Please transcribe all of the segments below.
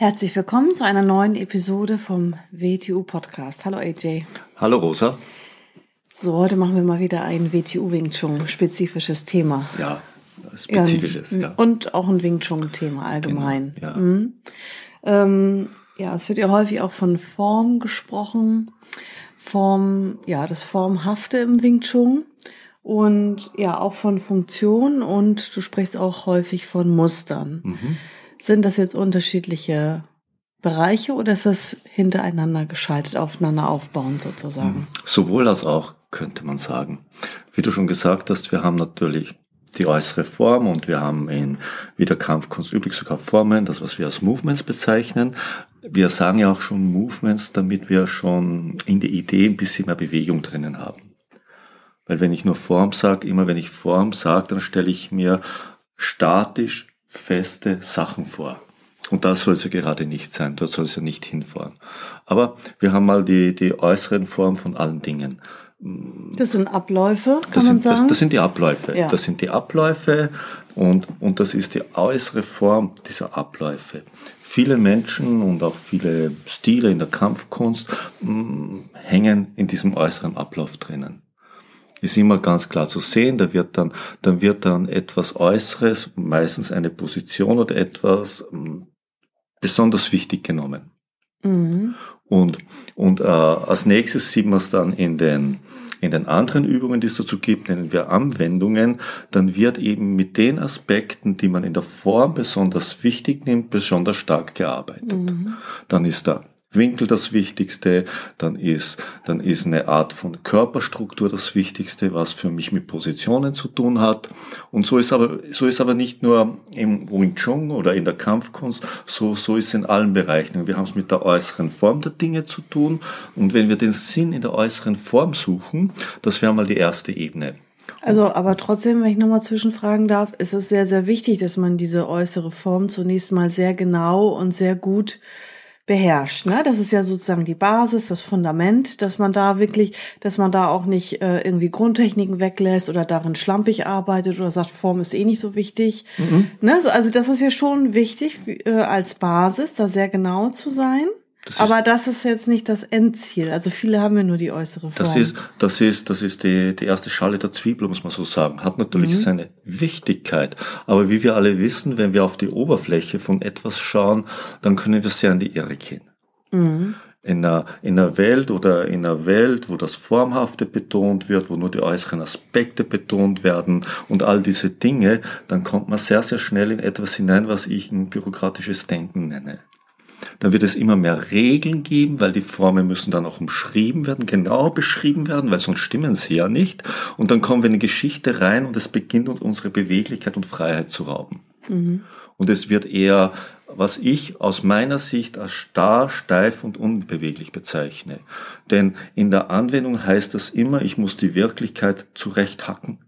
Herzlich willkommen zu einer neuen Episode vom WTU Podcast. Hallo AJ. Hallo Rosa. So, heute machen wir mal wieder ein WTU Wing Chun spezifisches Thema. Ja, spezifisches, ja. Und auch ein Wing Chun Thema allgemein. Genau, ja. Mhm. Ähm, ja, es wird ja häufig auch von Form gesprochen. Form, ja, das Formhafte im Wing Chun. Und ja, auch von Funktion und du sprichst auch häufig von Mustern. Mhm. Sind das jetzt unterschiedliche Bereiche oder ist das hintereinander geschaltet, aufeinander aufbauen sozusagen? Sowohl als auch, könnte man sagen. Wie du schon gesagt hast, wir haben natürlich die äußere Form und wir haben in wieder Kampfkunst üblich sogar Formen, das was wir als Movements bezeichnen. Wir sagen ja auch schon Movements, damit wir schon in der Idee ein bisschen mehr Bewegung drinnen haben. Weil wenn ich nur Form sage, immer wenn ich Form sage, dann stelle ich mir statisch feste Sachen vor. Und das soll es ja gerade nicht sein, dort soll es ja nicht hinfahren. Aber wir haben mal die, die äußeren Formen von allen Dingen. Das sind Abläufe, kann das man sind, sagen? Das, das sind die Abläufe. Ja. Das sind die Abläufe und, und das ist die äußere Form dieser Abläufe. Viele Menschen und auch viele Stile in der Kampfkunst mh, hängen in diesem äußeren Ablauf drinnen ist immer ganz klar zu sehen. Da wird dann, dann wird dann etwas Äußeres, meistens eine Position oder etwas mh, besonders wichtig genommen. Mhm. Und, und äh, als nächstes sieht man es dann in den, in den anderen Übungen, die es dazu gibt, nennen wir Anwendungen, dann wird eben mit den Aspekten, die man in der Form besonders wichtig nimmt, besonders stark gearbeitet. Mhm. Dann ist da Winkel das Wichtigste, dann ist, dann ist eine Art von Körperstruktur das Wichtigste, was für mich mit Positionen zu tun hat. Und so ist aber, so ist aber nicht nur im Wing Chun oder in der Kampfkunst, so, so ist es in allen Bereichen. Wir haben es mit der äußeren Form der Dinge zu tun. Und wenn wir den Sinn in der äußeren Form suchen, das wäre mal die erste Ebene. Also, aber trotzdem, wenn ich nochmal zwischenfragen darf, ist es sehr, sehr wichtig, dass man diese äußere Form zunächst mal sehr genau und sehr gut beherrscht. Ne? Das ist ja sozusagen die Basis, das Fundament, dass man da wirklich, dass man da auch nicht äh, irgendwie Grundtechniken weglässt oder darin schlampig arbeitet oder sagt, Form ist eh nicht so wichtig. Mhm. Ne? So, also das ist ja schon wichtig äh, als Basis, da sehr genau zu sein. Das Aber das ist jetzt nicht das Endziel. Also viele haben ja nur die äußere Form. Das ist, das ist, das ist die, die erste Schale der Zwiebel, muss man so sagen. Hat natürlich Mhm. seine Wichtigkeit. Aber wie wir alle wissen, wenn wir auf die Oberfläche von etwas schauen, dann können wir sehr in die Irre gehen. Mhm. In einer, in einer Welt oder in einer Welt, wo das Formhafte betont wird, wo nur die äußeren Aspekte betont werden und all diese Dinge, dann kommt man sehr, sehr schnell in etwas hinein, was ich ein bürokratisches Denken nenne. Dann wird es immer mehr Regeln geben, weil die Formen müssen dann auch umschrieben werden, genau beschrieben werden, weil sonst stimmen sie ja nicht. Und dann kommen wir in eine Geschichte rein und es beginnt uns unsere Beweglichkeit und Freiheit zu rauben. Und es wird eher, was ich aus meiner Sicht als starr, steif und unbeweglich bezeichne. Denn in der Anwendung heißt das immer, ich muss die Wirklichkeit zurechthacken.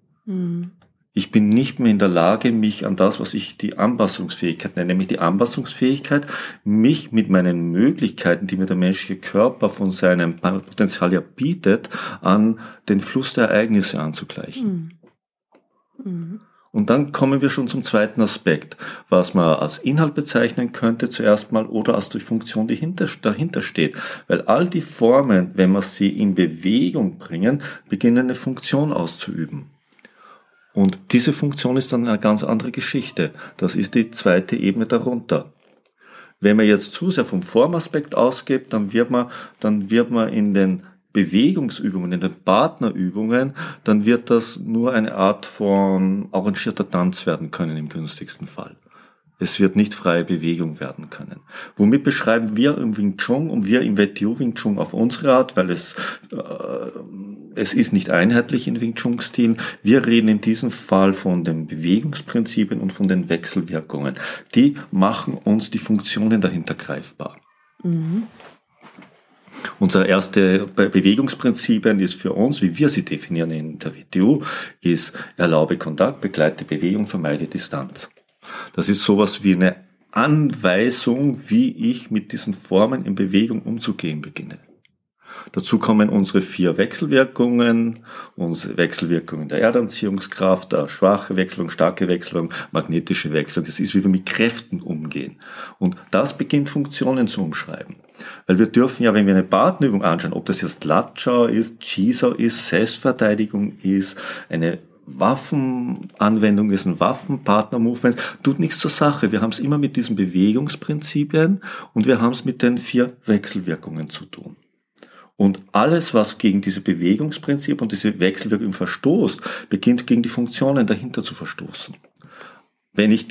Ich bin nicht mehr in der Lage, mich an das, was ich die Anpassungsfähigkeit nenne, nämlich die Anpassungsfähigkeit, mich mit meinen Möglichkeiten, die mir der menschliche Körper von seinem Potenzial ja bietet, an den Fluss der Ereignisse anzugleichen. Mhm. Und dann kommen wir schon zum zweiten Aspekt, was man als Inhalt bezeichnen könnte zuerst mal oder als die Funktion, die hinter, dahinter steht. Weil all die Formen, wenn wir sie in Bewegung bringen, beginnen eine Funktion auszuüben. Und diese Funktion ist dann eine ganz andere Geschichte. Das ist die zweite Ebene darunter. Wenn man jetzt zu sehr vom Formaspekt ausgeht, dann wird man, dann wird man in den Bewegungsübungen, in den Partnerübungen, dann wird das nur eine Art von arrangierter Tanz werden können im günstigsten Fall. Es wird nicht freie Bewegung werden können. Womit beschreiben wir im Wing Chun und wir im WTO Wing Chun auf unsere Art, weil es, äh, es ist nicht einheitlich in Wing Chun Stil. Wir reden in diesem Fall von den Bewegungsprinzipien und von den Wechselwirkungen. Die machen uns die Funktionen dahinter greifbar. Unser erste Bewegungsprinzipien ist für uns, wie wir sie definieren in der WTU, ist erlaube Kontakt, begleite Bewegung, vermeide Distanz. Das ist sowas wie eine Anweisung, wie ich mit diesen Formen in Bewegung umzugehen beginne. Dazu kommen unsere vier Wechselwirkungen, unsere Wechselwirkungen der Erdanziehungskraft, der schwache Wechselung, starke Wechselung, magnetische Wechselung. Das ist, wie wir mit Kräften umgehen. Und das beginnt Funktionen zu umschreiben. Weil wir dürfen ja, wenn wir eine Partnerübung anschauen, ob das jetzt Latschau ist, Chisau ist, Selbstverteidigung ist, eine Waffenanwendung ist, ein Waffenpartner-Movement, tut nichts zur Sache. Wir haben es immer mit diesen Bewegungsprinzipien und wir haben es mit den vier Wechselwirkungen zu tun. Und alles, was gegen diese Bewegungsprinzip und diese Wechselwirkung verstoßt, beginnt gegen die Funktionen dahinter zu verstoßen. Wenn ich,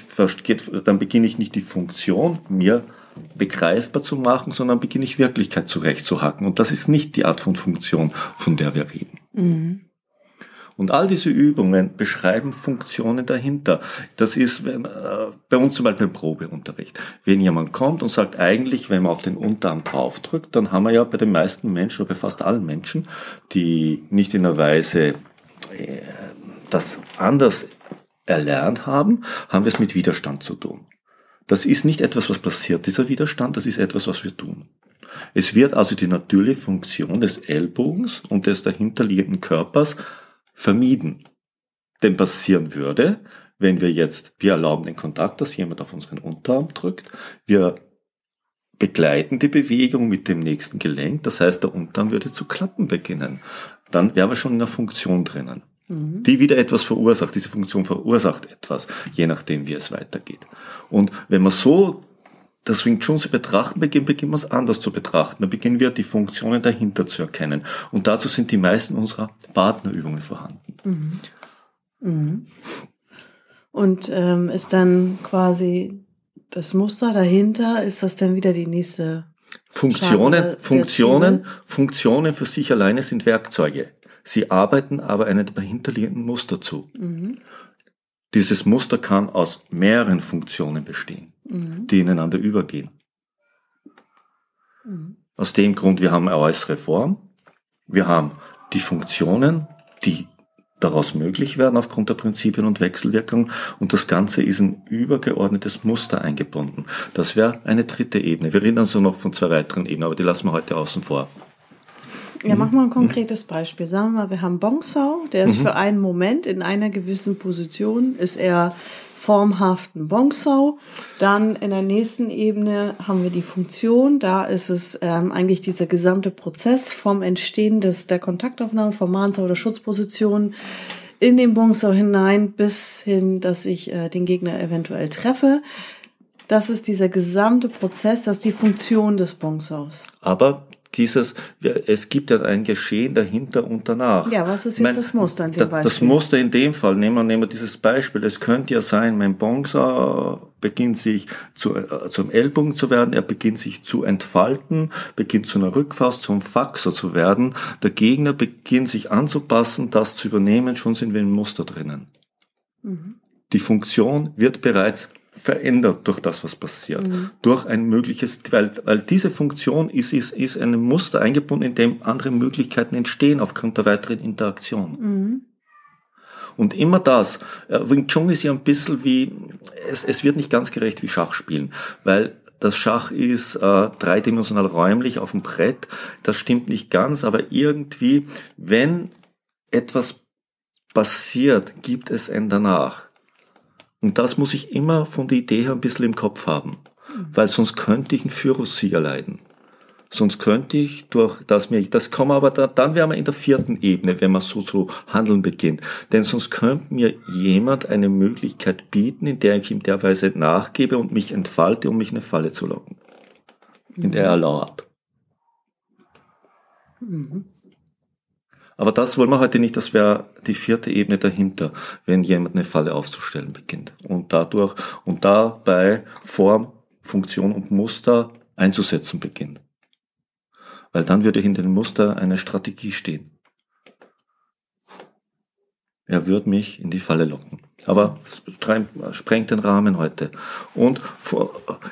dann beginne ich nicht die Funktion mir begreifbar zu machen, sondern beginne ich Wirklichkeit zurechtzuhacken. Und das ist nicht die Art von Funktion, von der wir reden. Mhm. Und all diese Übungen beschreiben Funktionen dahinter. Das ist wenn, äh, bei uns zum Beispiel im Probeunterricht. Wenn jemand kommt und sagt, eigentlich, wenn man auf den Unterarm draufdrückt, dann haben wir ja bei den meisten Menschen oder bei fast allen Menschen, die nicht in der Weise äh, das anders erlernt haben, haben wir es mit Widerstand zu tun. Das ist nicht etwas, was passiert, dieser Widerstand, das ist etwas, was wir tun. Es wird also die natürliche Funktion des Ellbogens und des dahinterliegenden Körpers vermieden. Denn passieren würde, wenn wir jetzt, wir erlauben den Kontakt, dass jemand auf unseren Unterarm drückt, wir begleiten die Bewegung mit dem nächsten Gelenk, das heißt, der Unterarm würde zu klappen beginnen. Dann wären wir schon in der Funktion drinnen, mhm. die wieder etwas verursacht. Diese Funktion verursacht etwas, je nachdem, wie es weitergeht. Und wenn man so das Wing Chun zu betrachten beginnen, beginnen wir es anders zu betrachten. Da beginnen wir die Funktionen dahinter zu erkennen. Und dazu sind die meisten unserer Partnerübungen vorhanden. Mhm. Mhm. Und ähm, ist dann quasi das Muster dahinter, ist das dann wieder die nächste Funktionen, Funktionen, Funktionen für sich alleine sind Werkzeuge. Sie arbeiten aber einem dahinterliegenden Muster zu. Mhm. Dieses Muster kann aus mehreren Funktionen bestehen mhm. die ineinander übergehen. Mhm. Aus dem Grund, wir haben eine äußere Form, wir haben die Funktionen, die daraus möglich werden aufgrund der Prinzipien und Wechselwirkung und das Ganze ist ein übergeordnetes Muster eingebunden. Das wäre eine dritte Ebene. Wir reden also noch von zwei weiteren Ebenen, aber die lassen wir heute außen vor. Ja, machen wir ein konkretes Beispiel. Sagen wir mal, wir haben Bongsau, der ist mhm. für einen Moment in einer gewissen Position, ist er formhaften Bongsau. Dann in der nächsten Ebene haben wir die Funktion. Da ist es ähm, eigentlich dieser gesamte Prozess vom Entstehen des, der Kontaktaufnahme vom Mahnsau oder Schutzposition in den Bongsau hinein bis hin, dass ich äh, den Gegner eventuell treffe. Das ist dieser gesamte Prozess, das ist die Funktion des Bongsaus. Aber dieses, es gibt ja ein Geschehen dahinter und danach. Ja, was ist jetzt meine, das Muster in dem Beispiel? Das Muster in dem Fall, nehmen wir, nehmen wir dieses Beispiel, es könnte ja sein, mein Bonsai beginnt sich zu, äh, zum Ellbogen zu werden, er beginnt sich zu entfalten, beginnt zu einer Rückfaust, zum Faxer zu werden, der Gegner beginnt sich anzupassen, das zu übernehmen, schon sind wir im Muster drinnen. Mhm. Die Funktion wird bereits verändert durch das, was passiert. Mhm. Durch ein mögliches, weil, weil diese Funktion ist, ist, ist ein Muster eingebunden, in dem andere Möglichkeiten entstehen aufgrund der weiteren Interaktion. Mhm. Und immer das, äh, Wing Chun ist ja ein bisschen wie, es, es wird nicht ganz gerecht wie Schachspielen, weil das Schach ist äh, dreidimensional räumlich auf dem Brett, das stimmt nicht ganz, aber irgendwie, wenn etwas passiert, gibt es ein danach. Und das muss ich immer von der Idee her ein bisschen im Kopf haben, weil sonst könnte ich einen Führungssieger leiden. Sonst könnte ich durch das mir, das kommen aber da, dann wären wir in der vierten Ebene, wenn man so zu handeln beginnt. Denn sonst könnte mir jemand eine Möglichkeit bieten, in der ich ihm der Weise nachgebe und mich entfalte, um mich in eine Falle zu locken. In der er lauert. Mhm. Aber das wollen wir heute nicht, das wäre die vierte Ebene dahinter, wenn jemand eine Falle aufzustellen beginnt. Und dadurch, und dabei Form, Funktion und Muster einzusetzen beginnt. Weil dann würde hinter dem Muster eine Strategie stehen. Er wird mich in die Falle locken. Aber sprengt den Rahmen heute. Und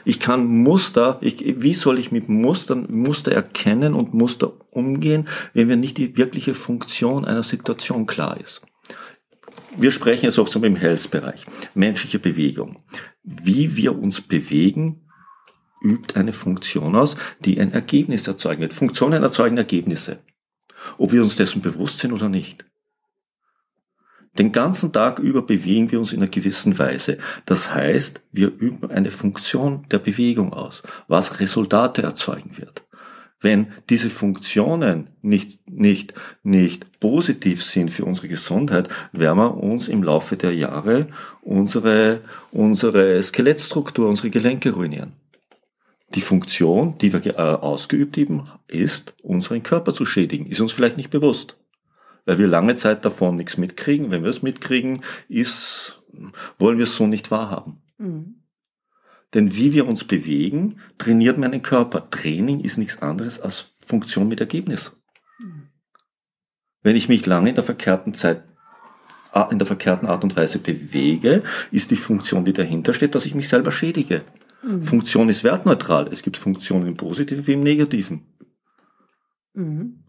ich kann Muster, ich, wie soll ich mit Mustern, Muster erkennen und Muster umgehen, wenn mir nicht die wirkliche Funktion einer Situation klar ist? Wir sprechen jetzt oft so im Health-Bereich. Menschliche Bewegung. Wie wir uns bewegen, übt eine Funktion aus, die ein Ergebnis erzeugen wird. Funktionen erzeugen Ergebnisse. Ob wir uns dessen bewusst sind oder nicht. Den ganzen Tag über bewegen wir uns in einer gewissen Weise. Das heißt, wir üben eine Funktion der Bewegung aus, was Resultate erzeugen wird. Wenn diese Funktionen nicht, nicht, nicht positiv sind für unsere Gesundheit, werden wir uns im Laufe der Jahre unsere, unsere Skelettstruktur, unsere Gelenke ruinieren. Die Funktion, die wir äh, ausgeübt haben, ist, unseren Körper zu schädigen. Ist uns vielleicht nicht bewusst weil wir lange Zeit davon nichts mitkriegen. Wenn wir es mitkriegen, ist, wollen wir es so nicht wahrhaben. Mhm. Denn wie wir uns bewegen, trainiert meinen Körper. Training ist nichts anderes als Funktion mit Ergebnis. Mhm. Wenn ich mich lange in der verkehrten Zeit in der verkehrten Art und Weise bewege, ist die Funktion, die dahinter steht, dass ich mich selber schädige. Mhm. Funktion ist wertneutral. Es gibt Funktionen im Positiven wie im Negativen. Mhm.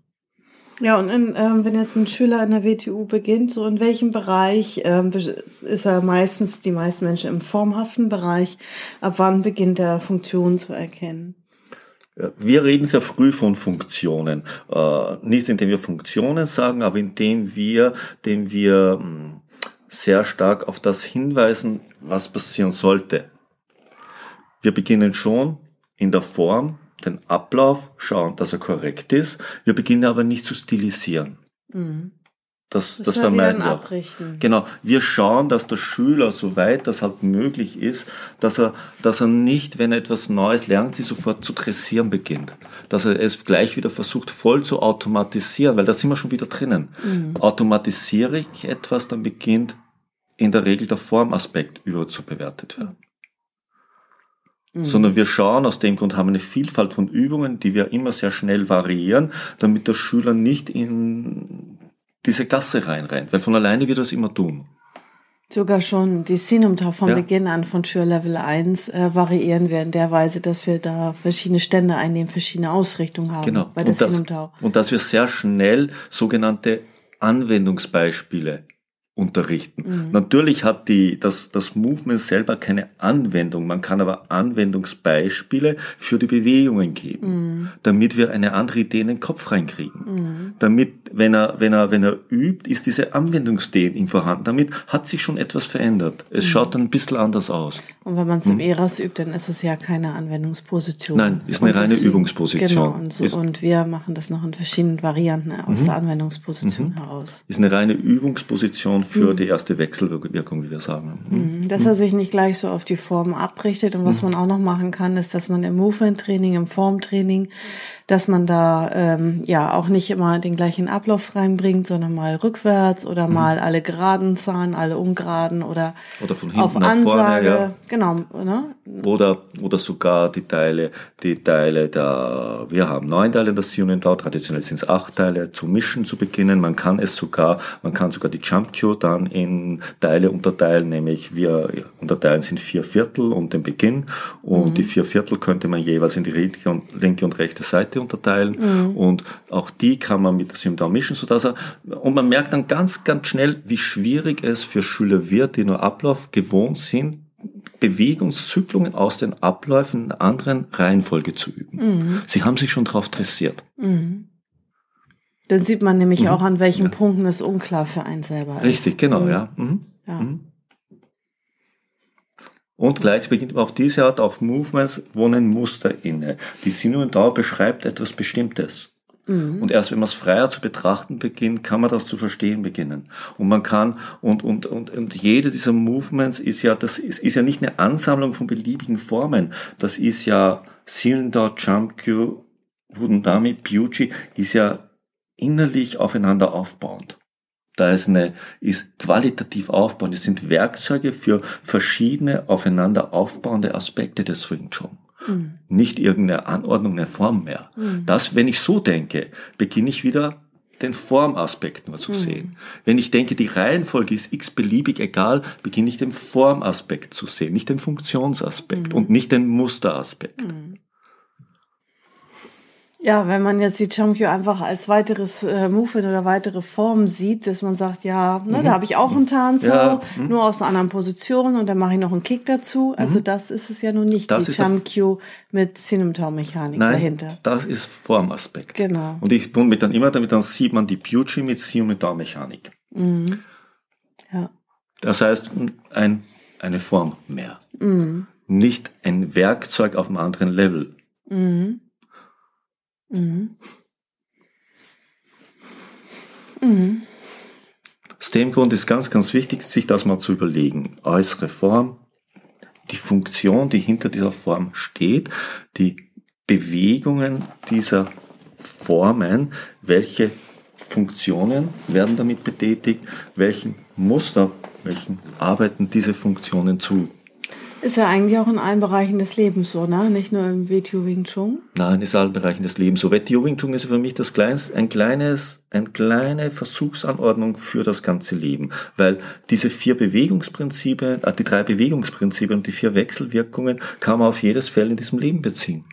Ja, und in, ähm, wenn jetzt ein Schüler in der WTU beginnt, so in welchem Bereich ähm, ist er meistens, die meisten Menschen im formhaften Bereich, ab wann beginnt er Funktionen zu erkennen? Wir reden sehr früh von Funktionen. Äh, nicht indem wir Funktionen sagen, aber indem wir, indem wir hm, sehr stark auf das hinweisen, was passieren sollte. Wir beginnen schon in der Form den Ablauf, schauen, dass er korrekt ist. Wir beginnen aber nicht zu stilisieren. Mhm. Das, das, das vermeiden wir. Abrichten. Genau. Wir schauen, dass der Schüler, soweit das halt möglich ist, dass er, dass er nicht, wenn er etwas Neues lernt, sie sofort zu dressieren beginnt. Dass er es gleich wieder versucht, voll zu automatisieren, weil da sind wir schon wieder drinnen. Mhm. Automatisiere ich etwas, dann beginnt in der Regel der Formaspekt überzubewertet werden. Mhm. Sondern wir schauen, aus dem Grund haben wir eine Vielfalt von Übungen, die wir immer sehr schnell variieren, damit der Schüler nicht in diese Gasse reinrennt, weil von alleine wird es immer tun. Sogar schon die Sinumtau vom ja. Beginn an von Schürlevel 1 äh, variieren wir in der Weise, dass wir da verschiedene Stände einnehmen, verschiedene Ausrichtungen haben genau. bei der und das, Und dass wir sehr schnell sogenannte Anwendungsbeispiele unterrichten. Mhm. Natürlich hat die, das, das Movement selber keine Anwendung. Man kann aber Anwendungsbeispiele für die Bewegungen geben, mhm. damit wir eine andere Idee in den Kopf reinkriegen. Mhm. Damit, wenn er, wenn er, wenn er übt, ist diese Anwendungsidee ihm vorhanden. Damit hat sich schon etwas verändert. Es mhm. schaut dann ein bisschen anders aus. Und wenn man es im mhm. ERAS übt, dann ist es ja keine Anwendungsposition. Nein, ist eine und reine Übungsposition. Genau, und, so, und, wir machen das noch in verschiedenen Varianten aus mhm. der Anwendungsposition heraus. Ist eine reine Übungsposition für mhm. die erste Wechselwirkung, wie wir sagen. Mhm. Dass er sich nicht gleich so auf die Form abrichtet. Und was mhm. man auch noch machen kann, ist, dass man im Movement-Training, im Formtraining, dass man da ähm, ja auch nicht immer den gleichen Ablauf reinbringt, sondern mal rückwärts oder mhm. mal alle geraden Zahlen, alle ungeraden oder, oder von hinten auf nach Ansage. Vorne, ja. Genau. Ne? Oder, oder sogar die Teile, die Teile der, wir haben neun Teile in der Union traditionell sind es acht Teile, zu mischen zu beginnen. Man kann es sogar, man kann sogar die Jump Cue dann in Teile unterteilen, nämlich wir unterteilen sind vier Viertel und den Beginn und mhm. die vier Viertel könnte man jeweils in die linke und rechte Seite Seite unterteilen mhm. und auch die kann man mit Symptom mischen, sodass er, und man merkt dann ganz, ganz schnell, wie schwierig es für Schüler wird, die nur Ablauf gewohnt sind, Bewegungszyklungen aus den Abläufen in einer anderen Reihenfolge zu üben. Mhm. Sie haben sich schon darauf dressiert. Mhm. Dann sieht man nämlich mhm. auch, an welchen ja. Punkten es unklar für einen selber ist. Richtig, genau, mhm. ja. Mhm. ja. Und gleichzeitig beginnt auf diese Art auch Movements wohnen Muster inne. Die Sinn und Dauer beschreibt etwas Bestimmtes. Mhm. Und erst wenn man es freier zu betrachten beginnt, kann man das zu verstehen beginnen. Und man kann, und, und, und, und jede dieser Movements ist ja, das ist, ist ja nicht eine Ansammlung von beliebigen Formen. Das ist ja Cylinder, Jump Cue, Wudendami, Pucci, ist ja innerlich aufeinander aufbauend. Da ist eine, ist qualitativ aufbauend. Es sind Werkzeuge für verschiedene aufeinander aufbauende Aspekte des Wing Chun. Mhm. Nicht irgendeine Anordnung, eine Form mehr. Mhm. Das, wenn ich so denke, beginne ich wieder den Formaspekt nur zu sehen. Wenn ich denke, die Reihenfolge ist x-beliebig egal, beginne ich den Formaspekt zu sehen, nicht den Funktionsaspekt und nicht den Musteraspekt. Ja, wenn man jetzt die Chamkyo einfach als weiteres äh, Movement oder weitere Form sieht, dass man sagt, ja, ne, da habe ich auch einen Tanzo, Ja, nur aus einer anderen Position und dann mache ich noch einen Kick dazu. Also das ist es ja nun nicht, Das die Chamkyo mit Cinematau-Mechanik Nein, dahinter. das ist Formaspekt. Genau. Und ich bin mit dann immer damit, dann sieht man die Pucci mit Siemenmechanik. Ja. Das heißt, ein, eine Form mehr. Mhm. Nicht ein Werkzeug auf einem anderen Level. Mhm. Mhm. Mhm. Aus dem Grund ist ganz, ganz wichtig, sich das mal zu überlegen. Äußere Form, die Funktion, die hinter dieser Form steht, die Bewegungen dieser Formen, welche Funktionen werden damit betätigt, welchen Muster, welchen arbeiten diese Funktionen zu. Ist ja eigentlich auch in allen Bereichen des Lebens so, ne? Nicht nur im WTO Wing Chun. Nein, ist allen Bereichen des Lebens. So Wetio Wing Chun ist für mich das kleinste, ein kleines, eine kleine Versuchsanordnung für das ganze Leben. Weil diese vier Bewegungsprinzipien, äh, die drei Bewegungsprinzipien und die vier Wechselwirkungen kann man auf jedes Feld in diesem Leben beziehen.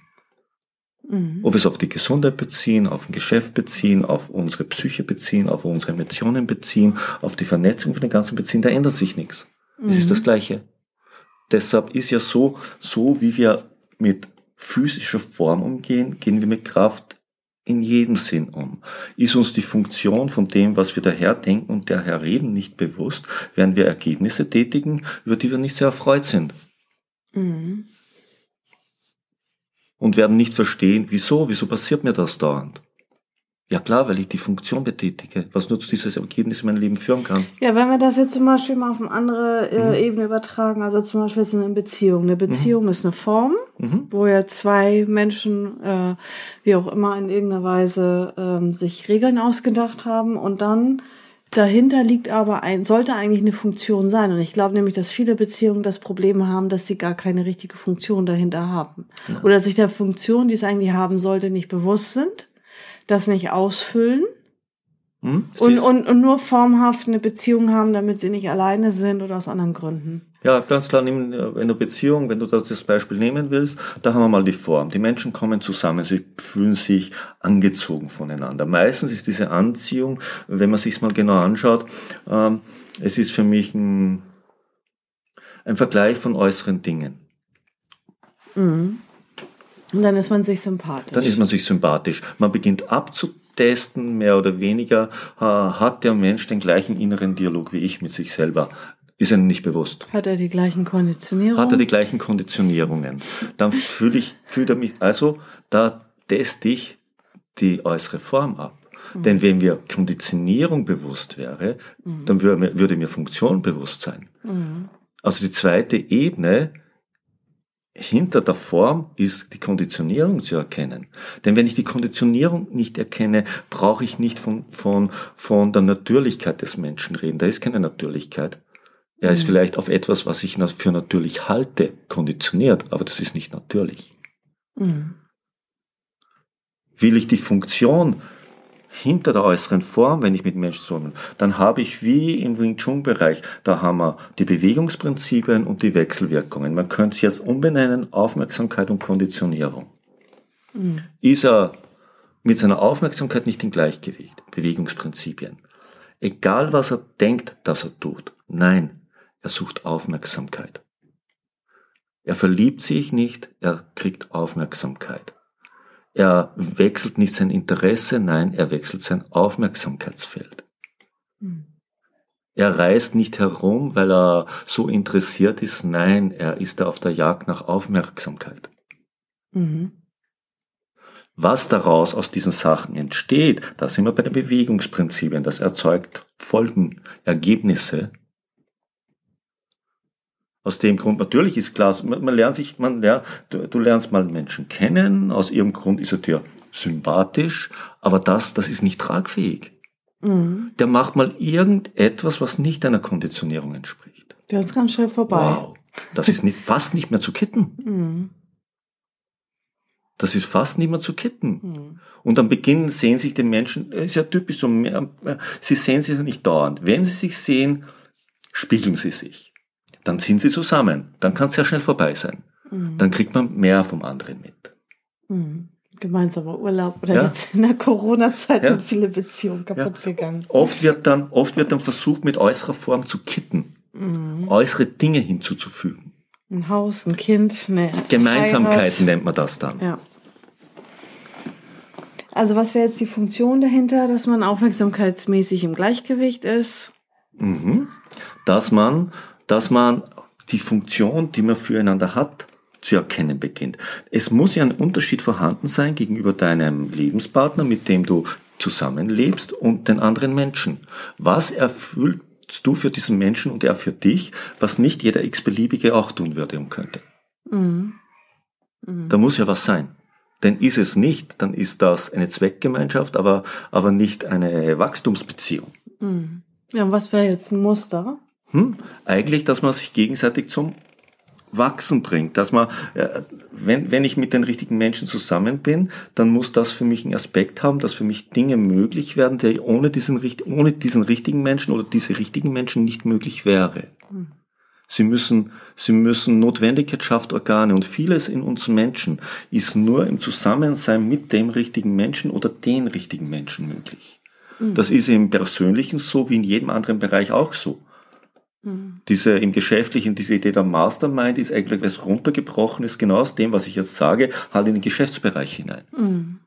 Ob wir es auf die Gesundheit beziehen, auf ein Geschäft beziehen, auf unsere Psyche beziehen, auf unsere Emotionen beziehen, auf die Vernetzung von den ganzen beziehen, da ändert sich nichts. Es ist das Gleiche. Deshalb ist ja so, so wie wir mit physischer Form umgehen, gehen wir mit Kraft in jedem Sinn um. Ist uns die Funktion von dem, was wir daher denken und daher reden, nicht bewusst, werden wir Ergebnisse tätigen, über die wir nicht sehr erfreut sind. Mhm. Und werden nicht verstehen, wieso, wieso passiert mir das dauernd? Ja klar, weil ich die Funktion betätige, was nur zu dieses Ergebnis in meinem Leben führen kann. Ja, wenn wir das jetzt zum Beispiel mal auf eine andere Mhm. äh, Ebene übertragen, also zum Beispiel jetzt eine Beziehung. Eine Beziehung ist eine Form, Mhm. wo ja zwei Menschen, äh, wie auch immer, in irgendeiner Weise ähm, sich Regeln ausgedacht haben und dann dahinter liegt aber ein, sollte eigentlich eine Funktion sein. Und ich glaube nämlich, dass viele Beziehungen das Problem haben, dass sie gar keine richtige Funktion dahinter haben. Oder sich der Funktion, die es eigentlich haben sollte, nicht bewusst sind, das nicht ausfüllen Hm? und, und, und nur formhaft eine Beziehung haben, damit sie nicht alleine sind oder aus anderen Gründen. Ja, ganz klar, äh, in der Beziehung, wenn du das, das Beispiel nehmen willst, da haben wir mal die Form. Die Menschen kommen zusammen, sie fühlen sich angezogen voneinander. Meistens ist diese Anziehung, wenn man sich's mal genau anschaut, ähm, es ist für mich ein, ein Vergleich von äußeren Dingen. Und dann ist man sich sympathisch. Dann ist man sich sympathisch. Man beginnt abzutesten, mehr oder weniger, hat der Mensch den gleichen inneren Dialog wie ich mit sich selber. Ist einem nicht bewusst. Hat er die gleichen Konditionierungen? Hat er die gleichen Konditionierungen. Dann fühle ich, fühlt er mich, also da teste ich die äußere Form ab. Denn wenn mir Konditionierung bewusst wäre, dann würde mir, würde mir Funktion bewusst sein. Also die zweite Ebene hinter der Form ist die Konditionierung zu erkennen. Denn wenn ich die Konditionierung nicht erkenne, brauche ich nicht von, von, von der Natürlichkeit des Menschen reden. Da ist keine Natürlichkeit. Er ist vielleicht auf etwas, was ich für natürlich halte, konditioniert, aber das ist nicht natürlich. Mhm. Will ich die Funktion hinter der äußeren Form, wenn ich mit Menschen zusammen, dann habe ich wie im Wing Chun Bereich, da haben wir die Bewegungsprinzipien und die Wechselwirkungen. Man könnte es jetzt umbenennen, Aufmerksamkeit und Konditionierung. Ist er mit seiner Aufmerksamkeit nicht im Gleichgewicht, Bewegungsprinzipien. Egal was er denkt, dass er tut. Nein, er sucht Aufmerksamkeit. Er verliebt sich nicht, er kriegt Aufmerksamkeit. Er wechselt nicht sein Interesse, nein, er wechselt sein Aufmerksamkeitsfeld. Er reist nicht herum, weil er so interessiert ist, nein, er ist da auf der Jagd nach Aufmerksamkeit. Mhm. Was daraus aus diesen Sachen entsteht, da sind wir bei den Bewegungsprinzipien. Das erzeugt Folgen, Ergebnisse. Aus dem Grund, natürlich ist klar, man, man lernt sich, man lernt, du, du lernst mal Menschen kennen, aus ihrem Grund ist er dir sympathisch, aber das, das ist nicht tragfähig. Mhm. Der macht mal irgendetwas, was nicht einer Konditionierung entspricht. Der ist ganz schnell vorbei. Wow. Das ist nicht, fast nicht mehr zu kitten. Mhm. Das ist fast nicht mehr zu kitten. Mhm. Und am Beginn sehen sich die Menschen, ist ja typisch so, mehr, sie sehen sich nicht dauernd. Wenn sie sich sehen, spiegeln sie sich. Dann sind sie zusammen. Dann kann es sehr schnell vorbei sein. Mhm. Dann kriegt man mehr vom anderen mit. Mhm. Gemeinsamer Urlaub oder ja. jetzt in der Corona-Zeit ja. sind viele Beziehungen kaputt ja. gegangen. Oft wird dann, oft wird dann versucht, mit äußerer Form zu kitten, mhm. äußere Dinge hinzuzufügen. Ein Haus, ein Kind, eine Gemeinsamkeiten nennt man das dann. Ja. Also was wäre jetzt die Funktion dahinter, dass man aufmerksamkeitsmäßig im Gleichgewicht ist? Mhm. Dass man, dass man die Funktion, die man füreinander hat, zu erkennen beginnt. Es muss ja ein Unterschied vorhanden sein gegenüber deinem Lebenspartner, mit dem du zusammenlebst und den anderen Menschen. Was erfüllt du für diesen Menschen und er für dich, was nicht jeder x-beliebige auch tun würde und könnte. Mhm. Mhm. Da muss ja was sein. Denn ist es nicht, dann ist das eine Zweckgemeinschaft, aber, aber nicht eine Wachstumsbeziehung. Mhm. Ja, und was wäre jetzt ein Muster? Hm? Eigentlich, dass man sich gegenseitig zum Wachsen bringt, dass man, äh, wenn, wenn ich mit den richtigen Menschen zusammen bin, dann muss das für mich einen Aspekt haben, dass für mich Dinge möglich werden, die ohne diesen, ohne diesen richtigen Menschen oder diese richtigen Menschen nicht möglich wäre. Mhm. Sie müssen, sie müssen Notwendigkeit schafft Organe und vieles in uns Menschen ist nur im Zusammensein mit dem richtigen Menschen oder den richtigen Menschen möglich. Mhm. Das ist im Persönlichen so wie in jedem anderen Bereich auch so. Mhm. Diese im Geschäftlichen, diese Idee der Mastermind ist eigentlich, was runtergebrochen ist, genau aus dem, was ich jetzt sage, halt in den Geschäftsbereich hinein. Mhm.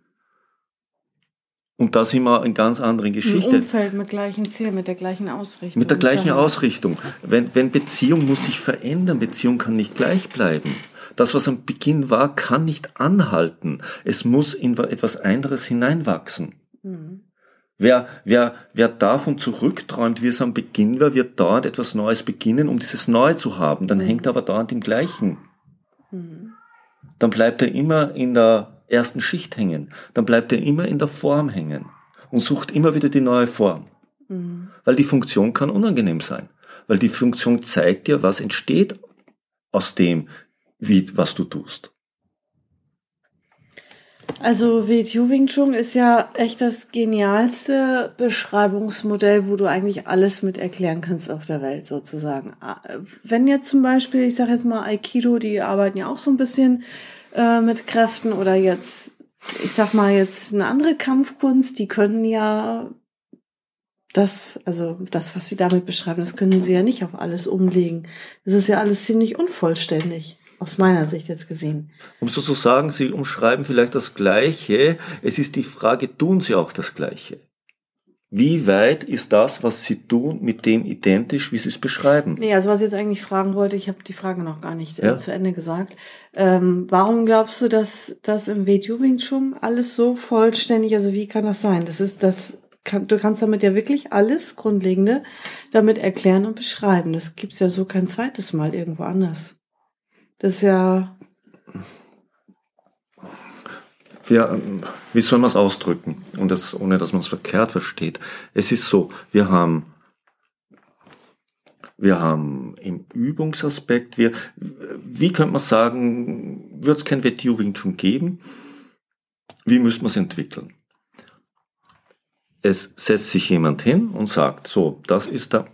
Und da sind wir in ganz anderen Geschichte. Im Umfeld mit gleichen Ziel, mit der gleichen Ausrichtung. Mit der gleichen Ausrichtung. Wenn, wenn Beziehung muss sich verändern, Beziehung kann nicht gleich bleiben. Das, was am Beginn war, kann nicht anhalten. Es muss in etwas anderes hineinwachsen. Mhm. Wer, wer, wer davon zurückträumt, wie es am Beginn war, wird dauernd etwas Neues beginnen, um dieses Neue zu haben. Dann hängt er aber dauernd im Gleichen. Mhm. Dann bleibt er immer in der ersten Schicht hängen. Dann bleibt er immer in der Form hängen und sucht immer wieder die neue Form. Mhm. Weil die Funktion kann unangenehm sein. Weil die Funktion zeigt dir, was entsteht aus dem, wie, was du tust. Also WTU Wing Chun ist ja echt das genialste Beschreibungsmodell, wo du eigentlich alles mit erklären kannst auf der Welt sozusagen. Ah, wenn jetzt zum Beispiel, ich sage jetzt mal Aikido, die arbeiten ja auch so ein bisschen äh, mit Kräften oder jetzt, ich sag mal jetzt eine andere Kampfkunst, die können ja das, also das, was sie damit beschreiben, das können sie ja nicht auf alles umlegen. Das ist ja alles ziemlich unvollständig. Aus meiner Sicht jetzt gesehen. Um so zu sagen, Sie umschreiben vielleicht das Gleiche. Es ist die Frage, tun Sie auch das Gleiche? Wie weit ist das, was Sie tun, mit dem identisch, wie Sie es beschreiben? Nee, also was ich jetzt eigentlich fragen wollte, ich habe die Frage noch gar nicht äh, ja? zu Ende gesagt. Ähm, warum glaubst du, dass das im WTU Wing Chun alles so vollständig, also wie kann das sein? Das ist das, kann, du kannst damit ja wirklich alles Grundlegende damit erklären und beschreiben. Das gibt's ja so kein zweites Mal irgendwo anders. Das ist ja. Wir, wie soll man es ausdrücken, und das, ohne dass man es verkehrt versteht? Es ist so, wir haben, wir haben im Übungsaspekt, wir, wie könnte man sagen, wird es kein Wetturing schon geben? Wie müsste man es entwickeln? Es setzt sich jemand hin und sagt, so, das ist der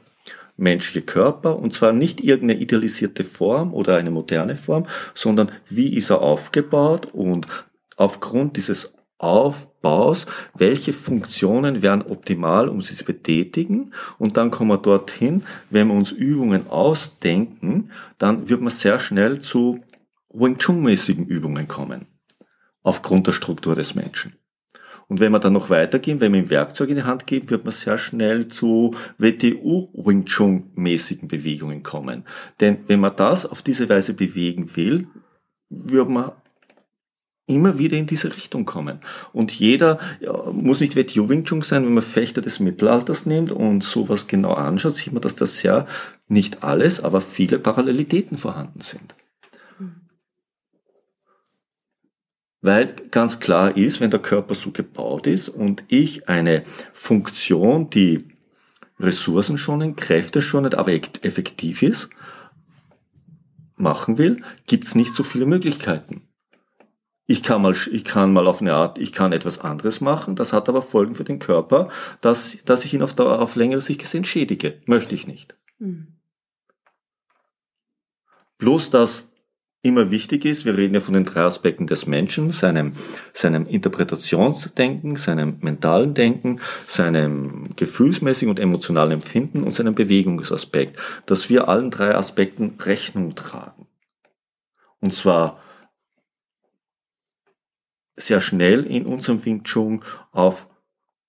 menschliche Körper und zwar nicht irgendeine idealisierte Form oder eine moderne Form, sondern wie ist er aufgebaut und aufgrund dieses Aufbaus, welche Funktionen wären optimal, um sie zu betätigen und dann kommen wir dorthin, wenn wir uns Übungen ausdenken, dann wird man sehr schnell zu Wing Chun-mäßigen Übungen kommen, aufgrund der Struktur des Menschen. Und wenn wir dann noch weitergehen, wenn wir ihm Werkzeug in die Hand geben, wird man sehr schnell zu WTU Wing Chun mäßigen Bewegungen kommen. Denn wenn man das auf diese Weise bewegen will, wird man immer wieder in diese Richtung kommen. Und jeder ja, muss nicht WTU Wing Chun sein, wenn man Fechter des Mittelalters nimmt und sowas genau anschaut, sieht man, dass das ja nicht alles, aber viele Parallelitäten vorhanden sind. Weil ganz klar ist, wenn der Körper so gebaut ist und ich eine Funktion, die Ressourcen schonen, Kräfte schonet, aber effektiv ist, machen will, gibt's nicht so viele Möglichkeiten. Ich kann mal, ich kann mal auf eine Art, ich kann etwas anderes machen, das hat aber Folgen für den Körper, dass, dass ich ihn auf, Dauer, auf längere Sicht gesehen schädige. Möchte ich nicht. Mhm. Bloß, dass immer wichtig ist, wir reden ja von den drei Aspekten des Menschen, seinem, seinem Interpretationsdenken, seinem mentalen Denken, seinem gefühlsmäßigen und emotionalen Empfinden und seinem Bewegungsaspekt, dass wir allen drei Aspekten Rechnung tragen. Und zwar sehr schnell in unserem Wing Chun auf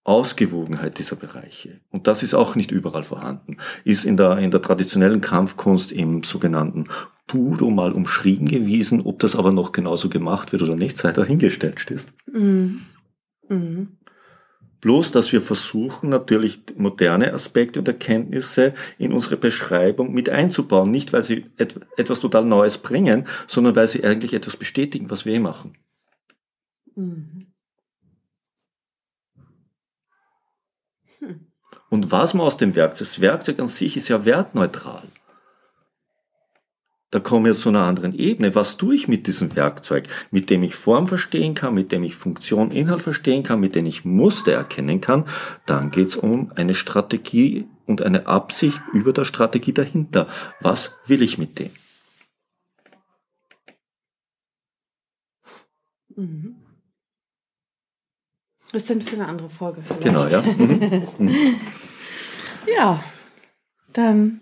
Ausgewogenheit dieser Bereiche. Und das ist auch nicht überall vorhanden. Ist in der, in der traditionellen Kampfkunst im sogenannten Budo mal umschrieben gewesen. Ob das aber noch genauso gemacht wird oder nicht, sei dahingestellt stehst. Mhm. Mhm. Bloß, dass wir versuchen, natürlich moderne Aspekte und Erkenntnisse in unsere Beschreibung mit einzubauen. Nicht, weil sie et etwas total Neues bringen, sondern weil sie eigentlich etwas bestätigen, was wir eh machen. Mhm. Hm. Und was man aus dem Werkzeug, das Werkzeug an sich ist ja wertneutral. Da komme ich zu einer anderen Ebene. Was tue ich mit diesem Werkzeug, mit dem ich Form verstehen kann, mit dem ich Funktion, Inhalt verstehen kann, mit dem ich Muster erkennen kann? Dann geht es um eine Strategie und eine Absicht über der Strategie dahinter. Was will ich mit dem? Mhm. Das ist dann für eine andere Folge vielleicht. Genau, ja. Mhm. ja, dann